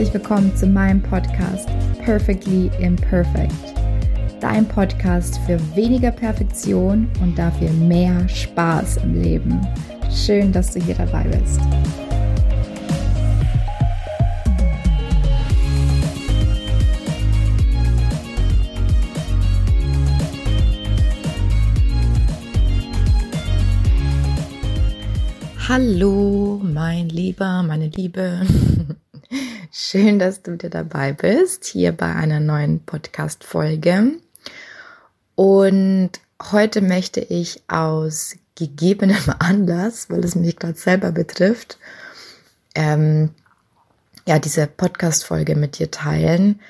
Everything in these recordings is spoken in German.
herzlich willkommen zu meinem Podcast Perfectly Imperfect. Dein Podcast für weniger Perfektion und dafür mehr Spaß im Leben. Schön, dass du hier dabei bist. Hallo, mein Lieber, meine Liebe. Schön, dass du wieder dabei bist, hier bei einer neuen Podcast-Folge. Und heute möchte ich aus gegebenem Anlass, weil es mich gerade selber betrifft, ähm, ja, diese Podcast-Folge mit dir teilen.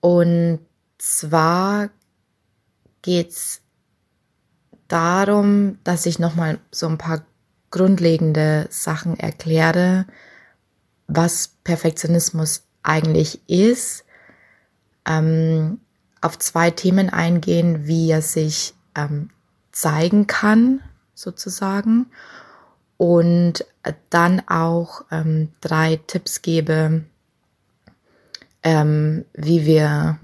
Und zwar geht's darum, dass ich nochmal so ein paar grundlegende Sachen erkläre, was Perfektionismus eigentlich ist, ähm, auf zwei Themen eingehen, wie er sich ähm, zeigen kann, sozusagen, und dann auch ähm, drei Tipps gebe, ähm, wie wir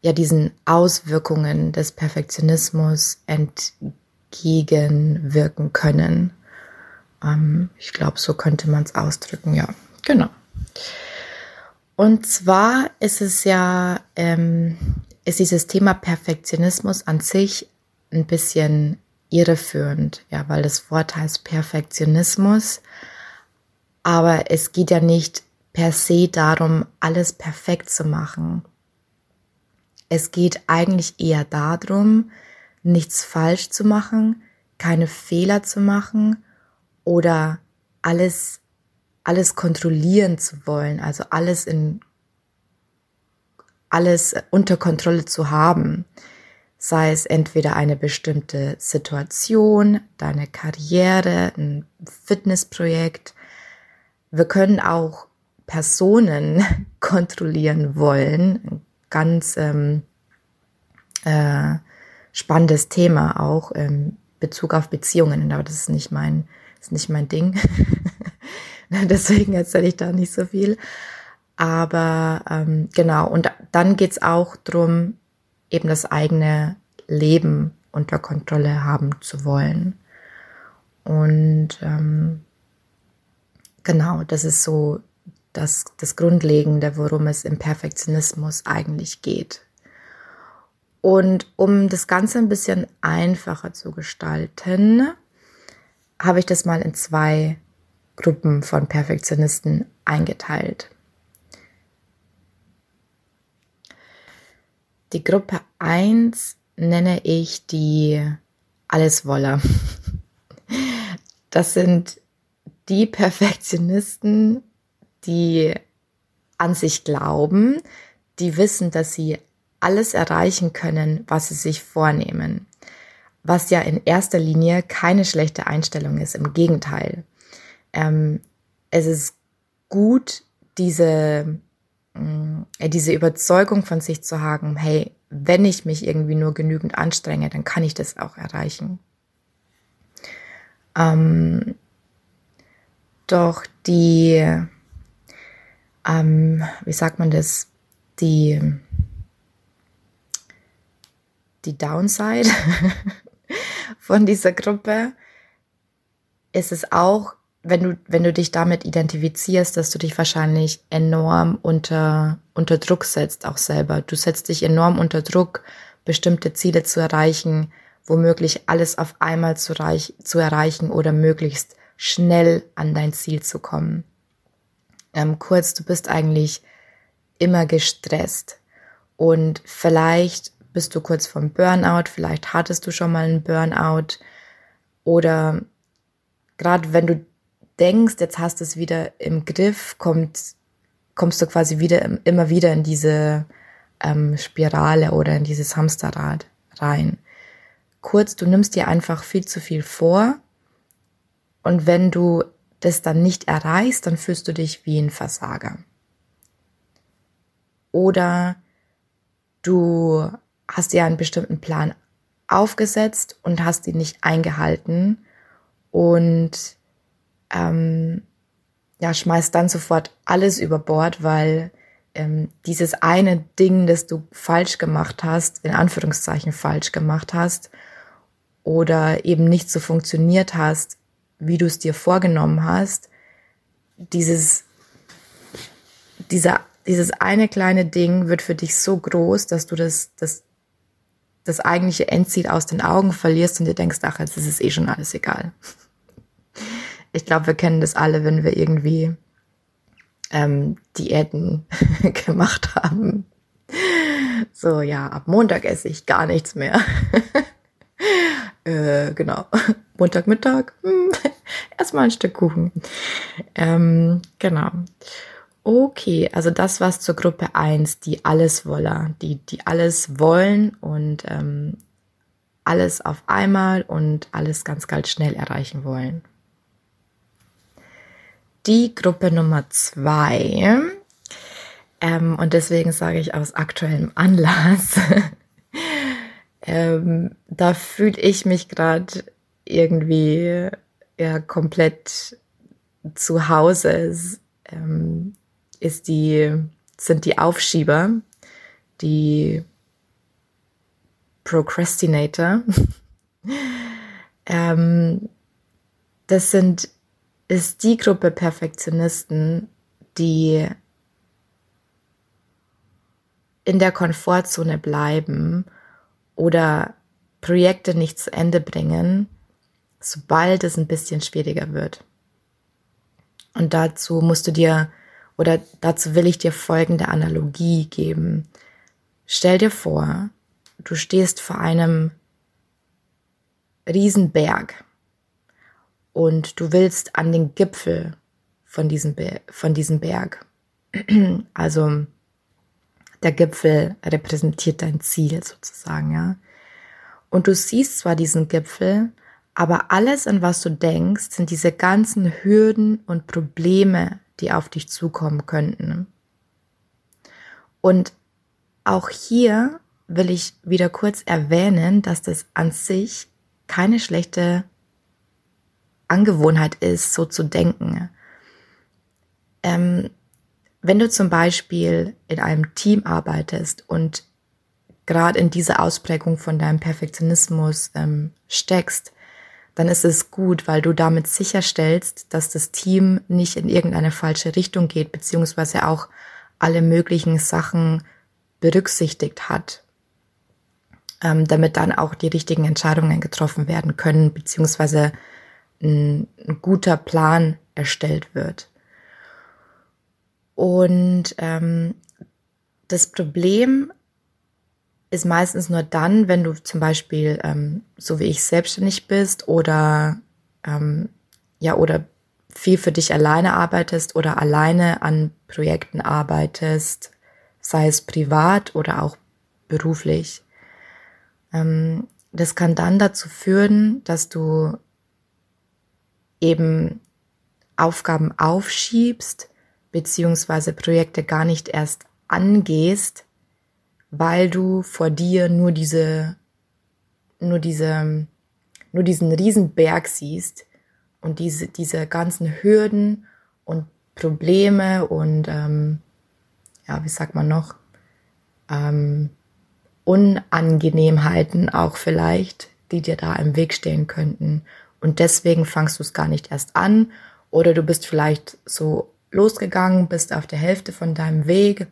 ja diesen Auswirkungen des Perfektionismus entgegenwirken können. Ähm, ich glaube, so könnte man es ausdrücken, ja, genau. Und zwar ist es ja, ähm, ist dieses Thema Perfektionismus an sich ein bisschen irreführend, ja, weil das Wort heißt Perfektionismus, aber es geht ja nicht per se darum, alles perfekt zu machen. Es geht eigentlich eher darum, nichts falsch zu machen, keine Fehler zu machen oder alles, alles kontrollieren zu wollen, also alles in, alles unter Kontrolle zu haben. Sei es entweder eine bestimmte Situation, deine Karriere, ein Fitnessprojekt. Wir können auch Personen kontrollieren wollen. Ganz ähm, äh, spannendes Thema auch im Bezug auf Beziehungen, aber das ist nicht mein ist nicht mein Ding. Deswegen erzähle ich da nicht so viel. Aber ähm, genau, und dann geht's auch drum, eben das eigene Leben unter Kontrolle haben zu wollen. Und ähm, genau, das ist so das, das Grundlegende, worum es im Perfektionismus eigentlich geht. Und um das Ganze ein bisschen einfacher zu gestalten, habe ich das mal in zwei Gruppen von Perfektionisten eingeteilt. Die Gruppe 1 nenne ich die Alleswoller. Das sind die Perfektionisten, die an sich glauben, die wissen, dass sie alles erreichen können, was sie sich vornehmen was ja in erster Linie keine schlechte Einstellung ist. Im Gegenteil. Ähm, es ist gut, diese, äh, diese Überzeugung von sich zu haben, hey, wenn ich mich irgendwie nur genügend anstrenge, dann kann ich das auch erreichen. Ähm, doch die, ähm, wie sagt man das, die, die Downside von dieser Gruppe ist es auch, wenn du, wenn du dich damit identifizierst, dass du dich wahrscheinlich enorm unter, unter Druck setzt, auch selber. Du setzt dich enorm unter Druck, bestimmte Ziele zu erreichen, womöglich alles auf einmal zu, reich, zu erreichen oder möglichst schnell an dein Ziel zu kommen. Ähm, kurz, du bist eigentlich immer gestresst und vielleicht bist du kurz vom Burnout, vielleicht hattest du schon mal einen Burnout oder gerade wenn du denkst, jetzt hast du es wieder im Griff, kommt, kommst du quasi wieder immer wieder in diese ähm, Spirale oder in dieses Hamsterrad rein. Kurz, du nimmst dir einfach viel zu viel vor und wenn du das dann nicht erreichst, dann fühlst du dich wie ein Versager. Oder du hast dir einen bestimmten Plan aufgesetzt und hast ihn nicht eingehalten. Und ähm, ja, schmeißt dann sofort alles über Bord, weil ähm, dieses eine Ding, das du falsch gemacht hast, in Anführungszeichen falsch gemacht hast, oder eben nicht so funktioniert hast, wie du es dir vorgenommen hast, dieses, dieser, dieses eine kleine Ding wird für dich so groß, dass du das, das, das eigentliche Endziel aus den Augen verlierst und dir denkst, ach, jetzt ist es eh schon alles egal. Ich glaube, wir kennen das alle, wenn wir irgendwie ähm, Diäten gemacht haben. So, ja, ab Montag esse ich gar nichts mehr. äh, genau. Montagmittag, hm, erstmal ein Stück Kuchen. Ähm, genau. Okay, also das war's zur Gruppe 1, die alles Woller, die, die alles wollen und ähm, alles auf einmal und alles ganz, ganz schnell erreichen wollen. Die Gruppe Nummer 2, ähm, und deswegen sage ich aus aktuellem Anlass, ähm, da fühle ich mich gerade irgendwie ja komplett zu Hause. Ähm, ist die, sind die Aufschieber, die Procrastinator. ähm, das sind, ist die Gruppe Perfektionisten, die in der Komfortzone bleiben oder Projekte nicht zu Ende bringen, sobald es ein bisschen schwieriger wird. Und dazu musst du dir oder dazu will ich dir folgende Analogie geben. Stell dir vor, du stehst vor einem Riesenberg und du willst an den Gipfel von diesem, von diesem Berg. Also der Gipfel repräsentiert dein Ziel sozusagen, ja. Und du siehst zwar diesen Gipfel, aber alles, an was du denkst, sind diese ganzen Hürden und Probleme, die auf dich zukommen könnten. Und auch hier will ich wieder kurz erwähnen, dass das an sich keine schlechte Angewohnheit ist, so zu denken. Ähm, wenn du zum Beispiel in einem Team arbeitest und gerade in diese Ausprägung von deinem Perfektionismus ähm, steckst, dann ist es gut, weil du damit sicherstellst, dass das Team nicht in irgendeine falsche Richtung geht, beziehungsweise auch alle möglichen Sachen berücksichtigt hat, ähm, damit dann auch die richtigen Entscheidungen getroffen werden können, beziehungsweise ein, ein guter Plan erstellt wird. Und ähm, das Problem ist meistens nur dann, wenn du zum Beispiel, ähm, so wie ich, selbstständig bist oder ähm, ja oder viel für dich alleine arbeitest oder alleine an Projekten arbeitest, sei es privat oder auch beruflich. Ähm, das kann dann dazu führen, dass du eben Aufgaben aufschiebst, beziehungsweise Projekte gar nicht erst angehst, weil du vor dir nur diese, nur diese, nur diesen Riesenberg siehst und diese, diese ganzen Hürden und Probleme und, ähm, ja, wie sagt man noch, ähm, Unangenehmheiten auch vielleicht, die dir da im Weg stehen könnten. Und deswegen fangst du es gar nicht erst an. Oder du bist vielleicht so losgegangen, bist auf der Hälfte von deinem Weg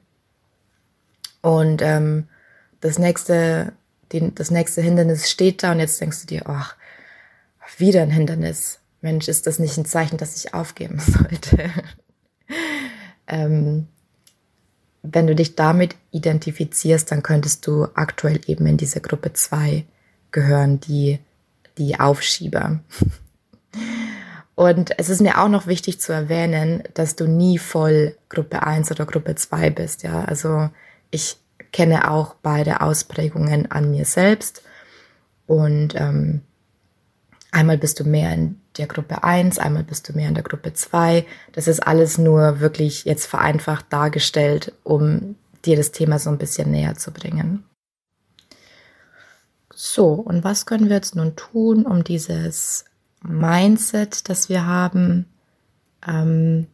und ähm, das nächste, die, das nächste Hindernis steht da und jetzt denkst du dir, ach, wieder ein Hindernis. Mensch, ist das nicht ein Zeichen, dass ich aufgeben sollte? ähm, wenn du dich damit identifizierst, dann könntest du aktuell eben in diese Gruppe 2 gehören, die, die Aufschieber. Und es ist mir auch noch wichtig zu erwähnen, dass du nie voll Gruppe 1 oder Gruppe 2 bist, ja. Also ich kenne auch beide Ausprägungen an mir selbst. Und ähm, einmal bist du mehr in der Gruppe 1, einmal bist du mehr in der Gruppe 2. Das ist alles nur wirklich jetzt vereinfacht dargestellt, um dir das Thema so ein bisschen näher zu bringen. So, und was können wir jetzt nun tun, um dieses Mindset, das wir haben, ähm,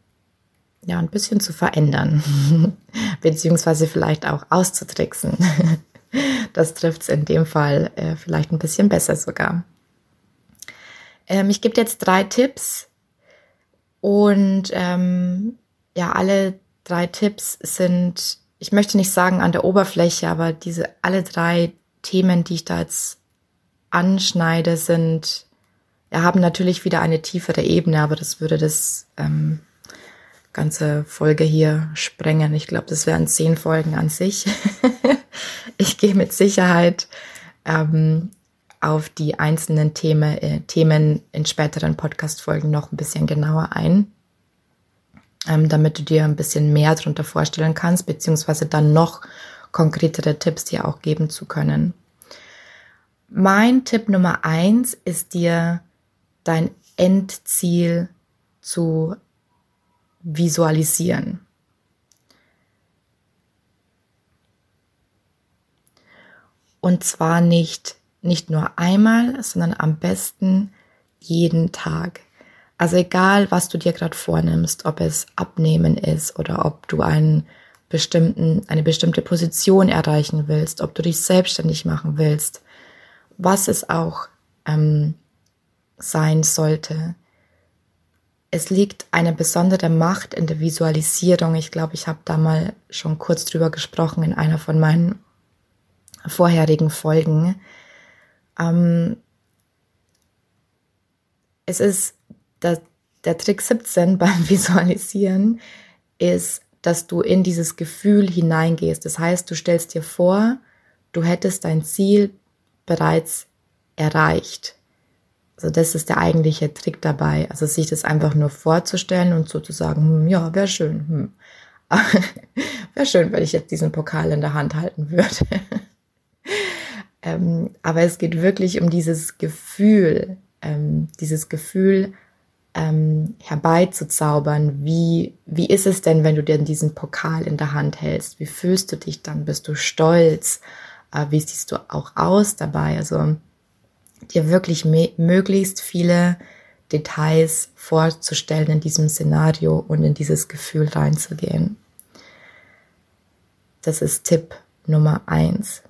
ja, ein bisschen zu verändern, beziehungsweise vielleicht auch auszutricksen. das trifft es in dem Fall äh, vielleicht ein bisschen besser sogar. Ähm, ich gebe jetzt drei Tipps und ähm, ja, alle drei Tipps sind, ich möchte nicht sagen an der Oberfläche, aber diese alle drei Themen, die ich da jetzt anschneide, sind, haben natürlich wieder eine tiefere Ebene, aber das würde das ähm, ganze Folge hier sprengen. Ich glaube, das wären zehn Folgen an sich. ich gehe mit Sicherheit ähm, auf die einzelnen Themen, äh, Themen in späteren Podcast-Folgen noch ein bisschen genauer ein, ähm, damit du dir ein bisschen mehr darunter vorstellen kannst, beziehungsweise dann noch konkretere Tipps dir auch geben zu können. Mein Tipp Nummer eins ist dir dein Endziel zu visualisieren. Und zwar nicht, nicht nur einmal, sondern am besten jeden Tag. Also egal, was du dir gerade vornimmst, ob es Abnehmen ist oder ob du einen bestimmten, eine bestimmte Position erreichen willst, ob du dich selbstständig machen willst, was es auch ähm, sein sollte es liegt eine besondere Macht in der Visualisierung. Ich glaube, ich habe da mal schon kurz drüber gesprochen in einer von meinen vorherigen Folgen. Ähm, es ist der, der Trick 17 beim Visualisieren ist, dass du in dieses Gefühl hineingehst. Das heißt, du stellst dir vor, du hättest dein Ziel bereits erreicht. Also das ist der eigentliche Trick dabei. Also sich das einfach nur vorzustellen und sozusagen, hm, ja, wäre schön. Hm. wäre schön, wenn ich jetzt diesen Pokal in der Hand halten würde. ähm, aber es geht wirklich um dieses Gefühl, ähm, dieses Gefühl ähm, herbeizuzaubern. Wie, wie ist es denn, wenn du dir diesen Pokal in der Hand hältst? Wie fühlst du dich dann? Bist du stolz? Äh, wie siehst du auch aus dabei? Also dir wirklich möglichst viele Details vorzustellen in diesem Szenario und in dieses Gefühl reinzugehen. Das ist Tipp Nummer eins.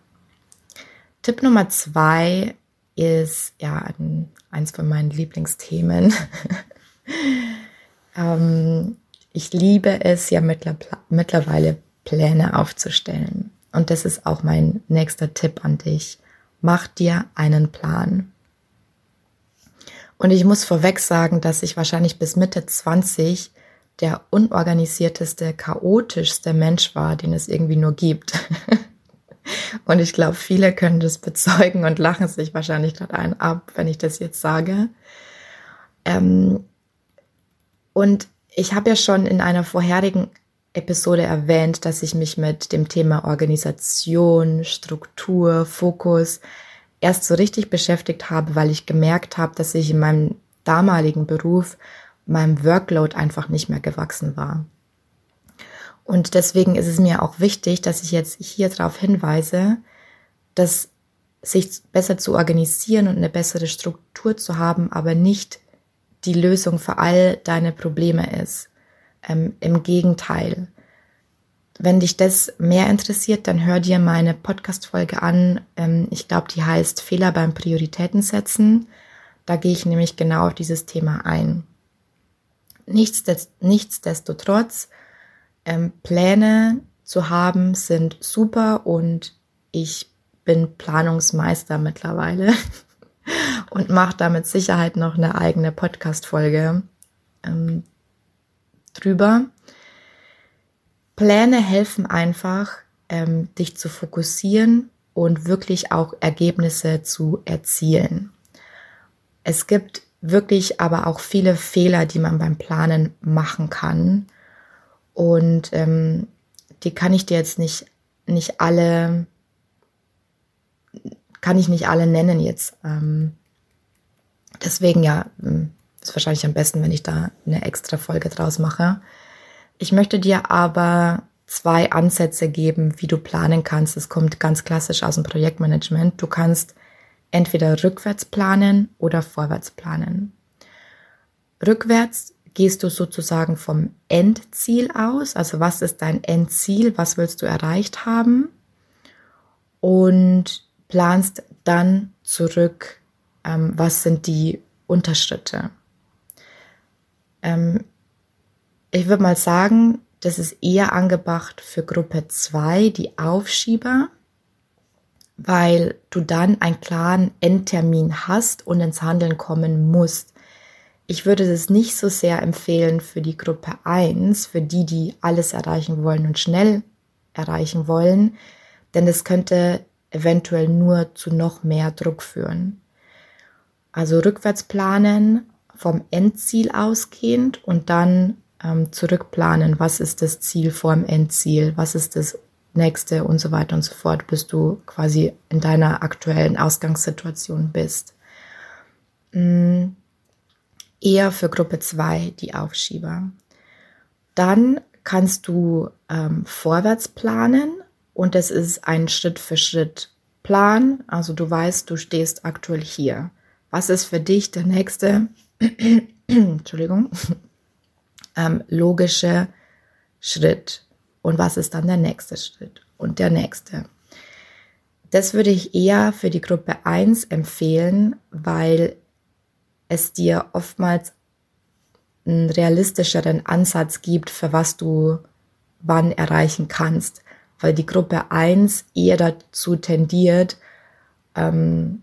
Tipp Nummer zwei ist ja ein, eins von meinen Lieblingsthemen. ähm, ich liebe es ja mittlerweile Pläne aufzustellen. Und das ist auch mein nächster Tipp an dich mach dir einen Plan. Und ich muss vorweg sagen, dass ich wahrscheinlich bis Mitte 20 der unorganisierteste, chaotischste Mensch war, den es irgendwie nur gibt. und ich glaube, viele können das bezeugen und lachen sich wahrscheinlich gerade ein ab, wenn ich das jetzt sage. Ähm, und ich habe ja schon in einer vorherigen Episode erwähnt, dass ich mich mit dem Thema Organisation, Struktur, Fokus erst so richtig beschäftigt habe, weil ich gemerkt habe, dass ich in meinem damaligen Beruf meinem Workload einfach nicht mehr gewachsen war. Und deswegen ist es mir auch wichtig, dass ich jetzt hier darauf hinweise, dass sich besser zu organisieren und eine bessere Struktur zu haben, aber nicht die Lösung für all deine Probleme ist. Ähm, Im Gegenteil. Wenn dich das mehr interessiert, dann hör dir meine Podcast-Folge an. Ähm, ich glaube, die heißt Fehler beim Prioritäten setzen. Da gehe ich nämlich genau auf dieses Thema ein. nichtsdestotrotz, ähm, Pläne zu haben sind super und ich bin Planungsmeister mittlerweile und mache da mit Sicherheit noch eine eigene Podcast-Folge ähm, drüber. Pläne helfen einfach, ähm, dich zu fokussieren und wirklich auch Ergebnisse zu erzielen. Es gibt wirklich aber auch viele Fehler, die man beim Planen machen kann. Und ähm, die kann ich dir jetzt nicht, nicht alle, kann ich nicht alle nennen jetzt. Ähm, deswegen ja, hm, ist wahrscheinlich am besten, wenn ich da eine extra Folge draus mache. Ich möchte dir aber zwei Ansätze geben, wie du planen kannst. Es kommt ganz klassisch aus dem Projektmanagement. Du kannst entweder rückwärts planen oder vorwärts planen. Rückwärts gehst du sozusagen vom Endziel aus. Also was ist dein Endziel? Was willst du erreicht haben? Und planst dann zurück, ähm, was sind die Unterschritte. Ähm, ich würde mal sagen, das ist eher angebracht für Gruppe 2, die Aufschieber, weil du dann einen klaren Endtermin hast und ins Handeln kommen musst. Ich würde das nicht so sehr empfehlen für die Gruppe 1, für die, die alles erreichen wollen und schnell erreichen wollen, denn es könnte eventuell nur zu noch mehr Druck führen. Also rückwärts planen, vom Endziel ausgehend und dann ähm, zurückplanen, was ist das Ziel vor dem Endziel, was ist das nächste und so weiter und so fort, bis du quasi in deiner aktuellen Ausgangssituation bist. Mhm. Eher für Gruppe 2 die Aufschieber. Dann kannst du ähm, vorwärts planen und es ist ein Schritt für Schritt Plan. Also du weißt, du stehst aktuell hier. Was ist für dich der nächste, Entschuldigung, ähm, logische Schritt? Und was ist dann der nächste Schritt? Und der nächste. Das würde ich eher für die Gruppe 1 empfehlen, weil es dir oftmals einen realistischeren Ansatz gibt, für was du wann erreichen kannst, weil die Gruppe 1 eher dazu tendiert, ähm,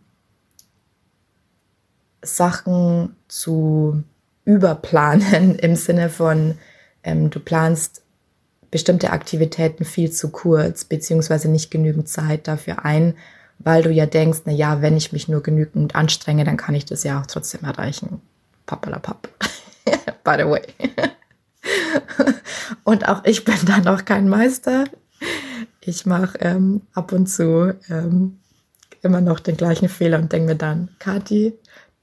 Sachen zu überplanen im Sinne von, ähm, du planst bestimmte Aktivitäten viel zu kurz, beziehungsweise nicht genügend Zeit dafür ein, weil du ja denkst, na ja, wenn ich mich nur genügend anstrenge, dann kann ich das ja auch trotzdem erreichen. Pappalapapp. By the way. und auch ich bin da noch kein Meister. Ich mache ähm, ab und zu ähm, immer noch den gleichen Fehler und denke mir dann, Kathi,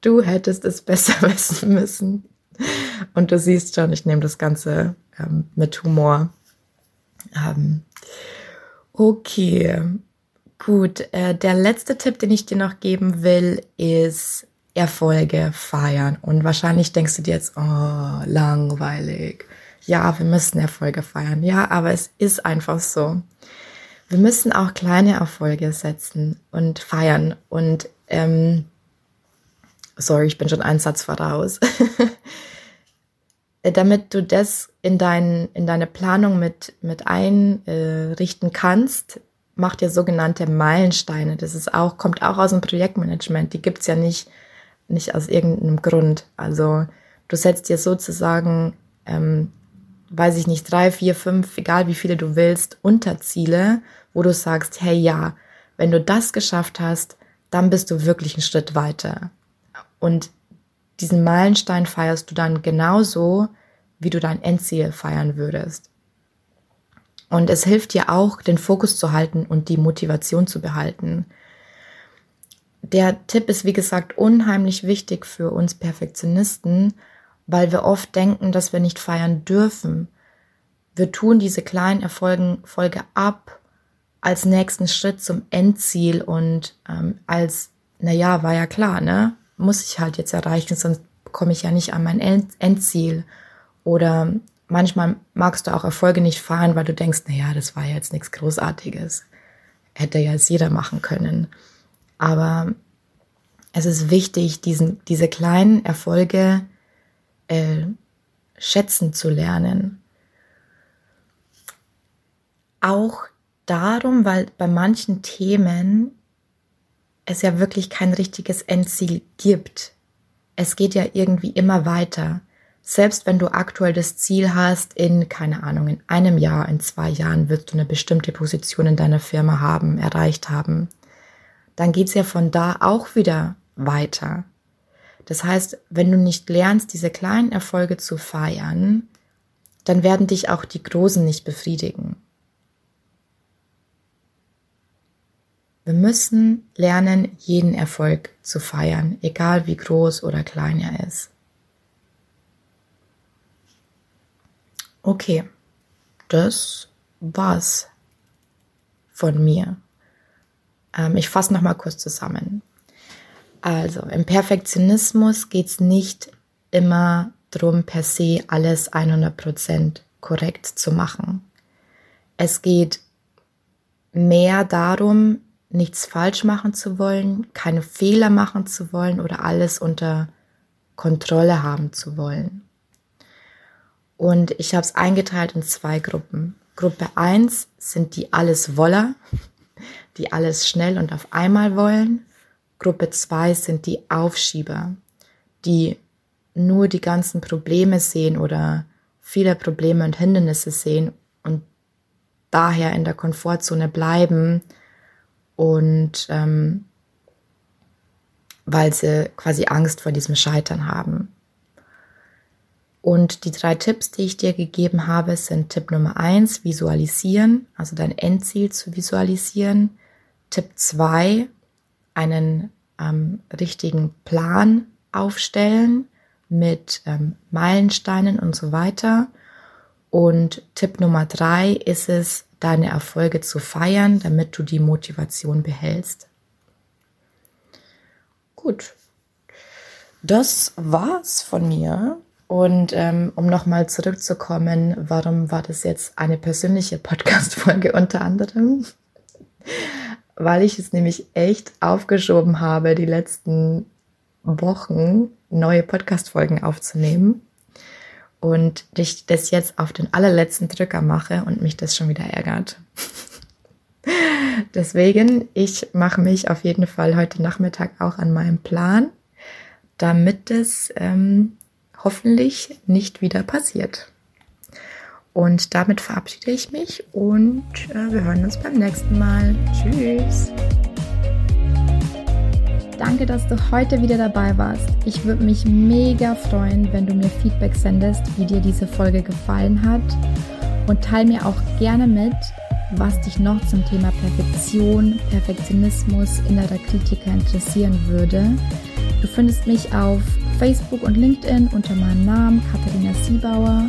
du hättest es besser wissen müssen. Und du siehst schon, ich nehme das Ganze ähm, mit Humor. Ähm, okay, gut. Äh, der letzte Tipp, den ich dir noch geben will, ist Erfolge feiern. Und wahrscheinlich denkst du dir jetzt, oh, langweilig. Ja, wir müssen Erfolge feiern. Ja, aber es ist einfach so. Wir müssen auch kleine Erfolge setzen und feiern. Und ähm, sorry, ich bin schon einen Satz voraus. Damit du das in, dein, in deine Planung mit, mit einrichten kannst, mach dir sogenannte Meilensteine. Das ist auch, kommt auch aus dem Projektmanagement. Die gibt's ja nicht, nicht aus irgendeinem Grund. Also du setzt dir sozusagen, ähm, weiß ich nicht, drei, vier, fünf, egal wie viele du willst, Unterziele, wo du sagst, hey ja, wenn du das geschafft hast, dann bist du wirklich einen Schritt weiter. Und diesen Meilenstein feierst du dann genauso, wie du dein Endziel feiern würdest. Und es hilft dir auch, den Fokus zu halten und die Motivation zu behalten. Der Tipp ist, wie gesagt, unheimlich wichtig für uns Perfektionisten, weil wir oft denken, dass wir nicht feiern dürfen. Wir tun diese kleinen Erfolge Folge ab als nächsten Schritt zum Endziel und ähm, als, naja, war ja klar, ne? muss ich halt jetzt erreichen, sonst komme ich ja nicht an mein Endziel. Oder manchmal magst du auch Erfolge nicht feiern, weil du denkst, naja, das war ja jetzt nichts Großartiges. Hätte ja jetzt jeder machen können. Aber es ist wichtig, diesen, diese kleinen Erfolge äh, schätzen zu lernen. Auch darum, weil bei manchen Themen es ja wirklich kein richtiges Endziel gibt. Es geht ja irgendwie immer weiter. Selbst wenn du aktuell das Ziel hast, in, keine Ahnung, in einem Jahr, in zwei Jahren wirst du eine bestimmte Position in deiner Firma haben, erreicht haben, dann geht's ja von da auch wieder weiter. Das heißt, wenn du nicht lernst, diese kleinen Erfolge zu feiern, dann werden dich auch die großen nicht befriedigen. Wir müssen lernen, jeden Erfolg zu feiern, egal wie groß oder klein er ist. Okay, das war's von mir. Ähm, ich fasse noch mal kurz zusammen. Also im Perfektionismus geht es nicht immer darum, per se alles 100% korrekt zu machen. Es geht mehr darum, nichts falsch machen zu wollen, keine Fehler machen zu wollen oder alles unter Kontrolle haben zu wollen. Und ich habe es eingeteilt in zwei Gruppen. Gruppe 1 sind die alles Woller, die alles schnell und auf einmal wollen. Gruppe 2 sind die Aufschieber, die nur die ganzen Probleme sehen oder viele Probleme und Hindernisse sehen und daher in der Komfortzone bleiben und ähm, weil sie quasi Angst vor diesem Scheitern haben. Und die drei Tipps, die ich dir gegeben habe, sind Tipp Nummer eins, visualisieren, also dein Endziel zu visualisieren. Tipp zwei, einen ähm, richtigen Plan aufstellen mit ähm, Meilensteinen und so weiter. Und Tipp Nummer drei ist es, deine Erfolge zu feiern, damit du die Motivation behältst. Gut, das war's von mir. Und ähm, um nochmal zurückzukommen, warum war das jetzt eine persönliche Podcast-Folge unter anderem? Weil ich es nämlich echt aufgeschoben habe, die letzten Wochen neue Podcast-Folgen aufzunehmen. Und ich das jetzt auf den allerletzten Drücker mache und mich das schon wieder ärgert. Deswegen, ich mache mich auf jeden Fall heute Nachmittag auch an meinem Plan, damit es ähm, hoffentlich nicht wieder passiert. Und damit verabschiede ich mich und äh, wir hören uns beim nächsten Mal. Tschüss. Danke, dass du heute wieder dabei warst. Ich würde mich mega freuen, wenn du mir Feedback sendest, wie dir diese Folge gefallen hat. Und teile mir auch gerne mit, was dich noch zum Thema Perfektion, Perfektionismus, innerer Kritiker interessieren würde. Du findest mich auf Facebook und LinkedIn unter meinem Namen Katharina Siebauer